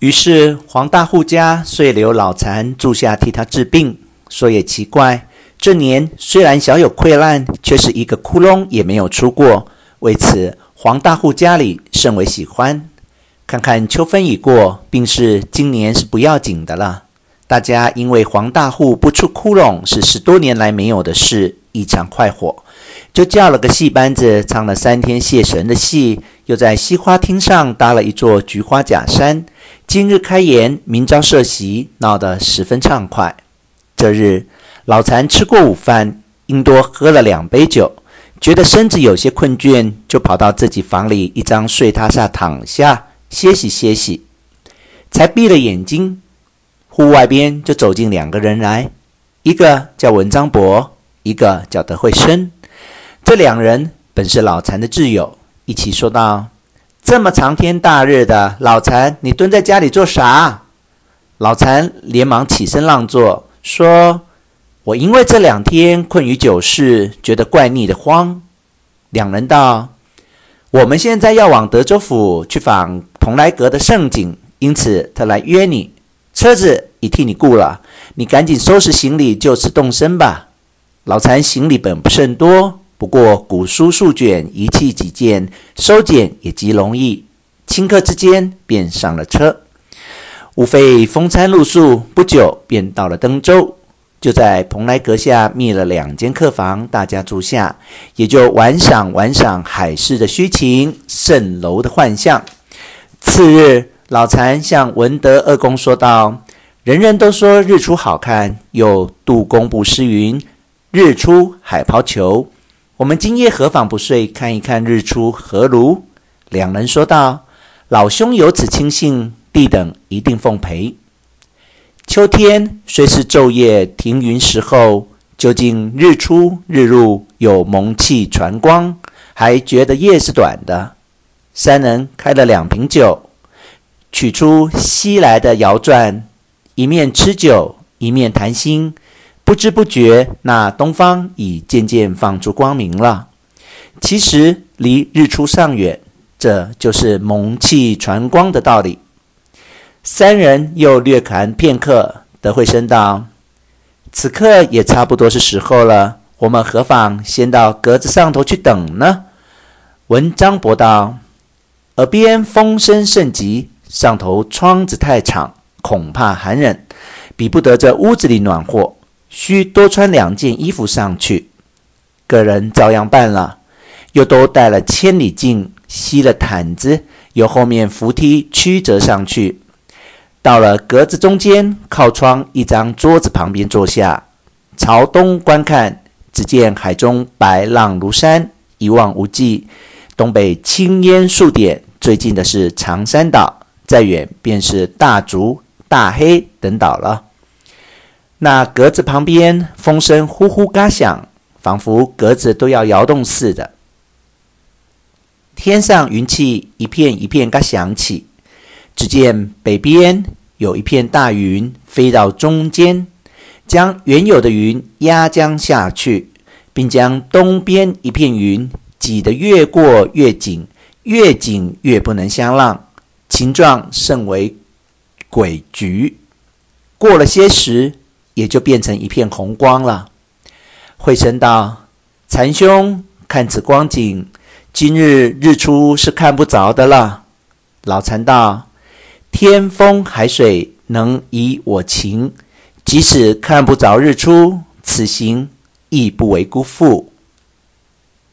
于是黄大户家遂留老残住下替他治病。说也奇怪，这年虽然小有溃烂，却是一个窟窿也没有出过。为此，黄大户家里甚为喜欢。看看秋分已过，病势今年是不要紧的了。大家因为黄大户不出窟窿是十多年来没有的事，异常快活，就叫了个戏班子，唱了三天谢神的戏，又在西花厅上搭了一座菊花假山。今日开筵，明朝设席，闹得十分畅快。这日老残吃过午饭，因多喝了两杯酒，觉得身子有些困倦，就跑到自己房里一张睡榻下躺下歇息歇息，才闭了眼睛。户外边就走进两个人来，一个叫文章博，一个叫德惠生。这两人本是老残的挚友，一起说道：“这么长天大日的，老残，你蹲在家里做啥？”老残连忙起身让座，说：“我因为这两天困于酒肆，觉得怪腻的慌。”两人道：“我们现在要往德州府去访蓬莱阁的胜景，因此特来约你。”车子已替你雇了，你赶紧收拾行李，就此动身吧。老残行李本不甚多，不过古书数卷，仪器几件，收捡也极容易。顷刻之间便上了车，无非风餐露宿，不久便到了登州，就在蓬莱阁下觅了两间客房，大家住下，也就玩赏玩赏海市的虚情，蜃楼的幻象。次日。老禅向文德二公说道：“人人都说日出好看，又杜工部诗云：‘日出海抛球’。我们今夜何妨不睡，看一看日出何如？”两人说道：“老兄有此钦信，弟等一定奉陪。”秋天虽是昼夜停云时候，究竟日出日入有蒙气传光，还觉得夜是短的。三人开了两瓶酒。取出西来的摇转，一面吃酒，一面谈心，不知不觉，那东方已渐渐放出光明了。其实离日出尚远，这就是蒙气传光的道理。三人又略谈片刻，德惠生道：“此刻也差不多是时候了，我们何妨先到阁子上头去等呢？”文章博道：“耳边风声甚急。”上头窗子太敞，恐怕寒冷，比不得这屋子里暖和，需多穿两件衣服上去。个人照样办了，又都带了千里镜，吸了毯子，由后面扶梯曲折上去。到了阁子中间，靠窗一张桌子旁边坐下，朝东观看，只见海中白浪如山，一望无际，东北青烟数点，最近的是长山岛。再远便是大竹、大黑等岛了。那阁子旁边风声呼呼嘎响，仿佛阁子都要摇动似的。天上云气一片一片嘎响起，只见北边有一片大云飞到中间，将原有的云压将下去，并将东边一片云挤得越过越紧，越紧越不能相让。形状甚为诡谲，过了些时，也就变成一片红光了。惠生道：“禅兄，看此光景，今日日出是看不着的了。”老禅道：“天风海水能以我情，即使看不着日出，此行亦不为辜负。”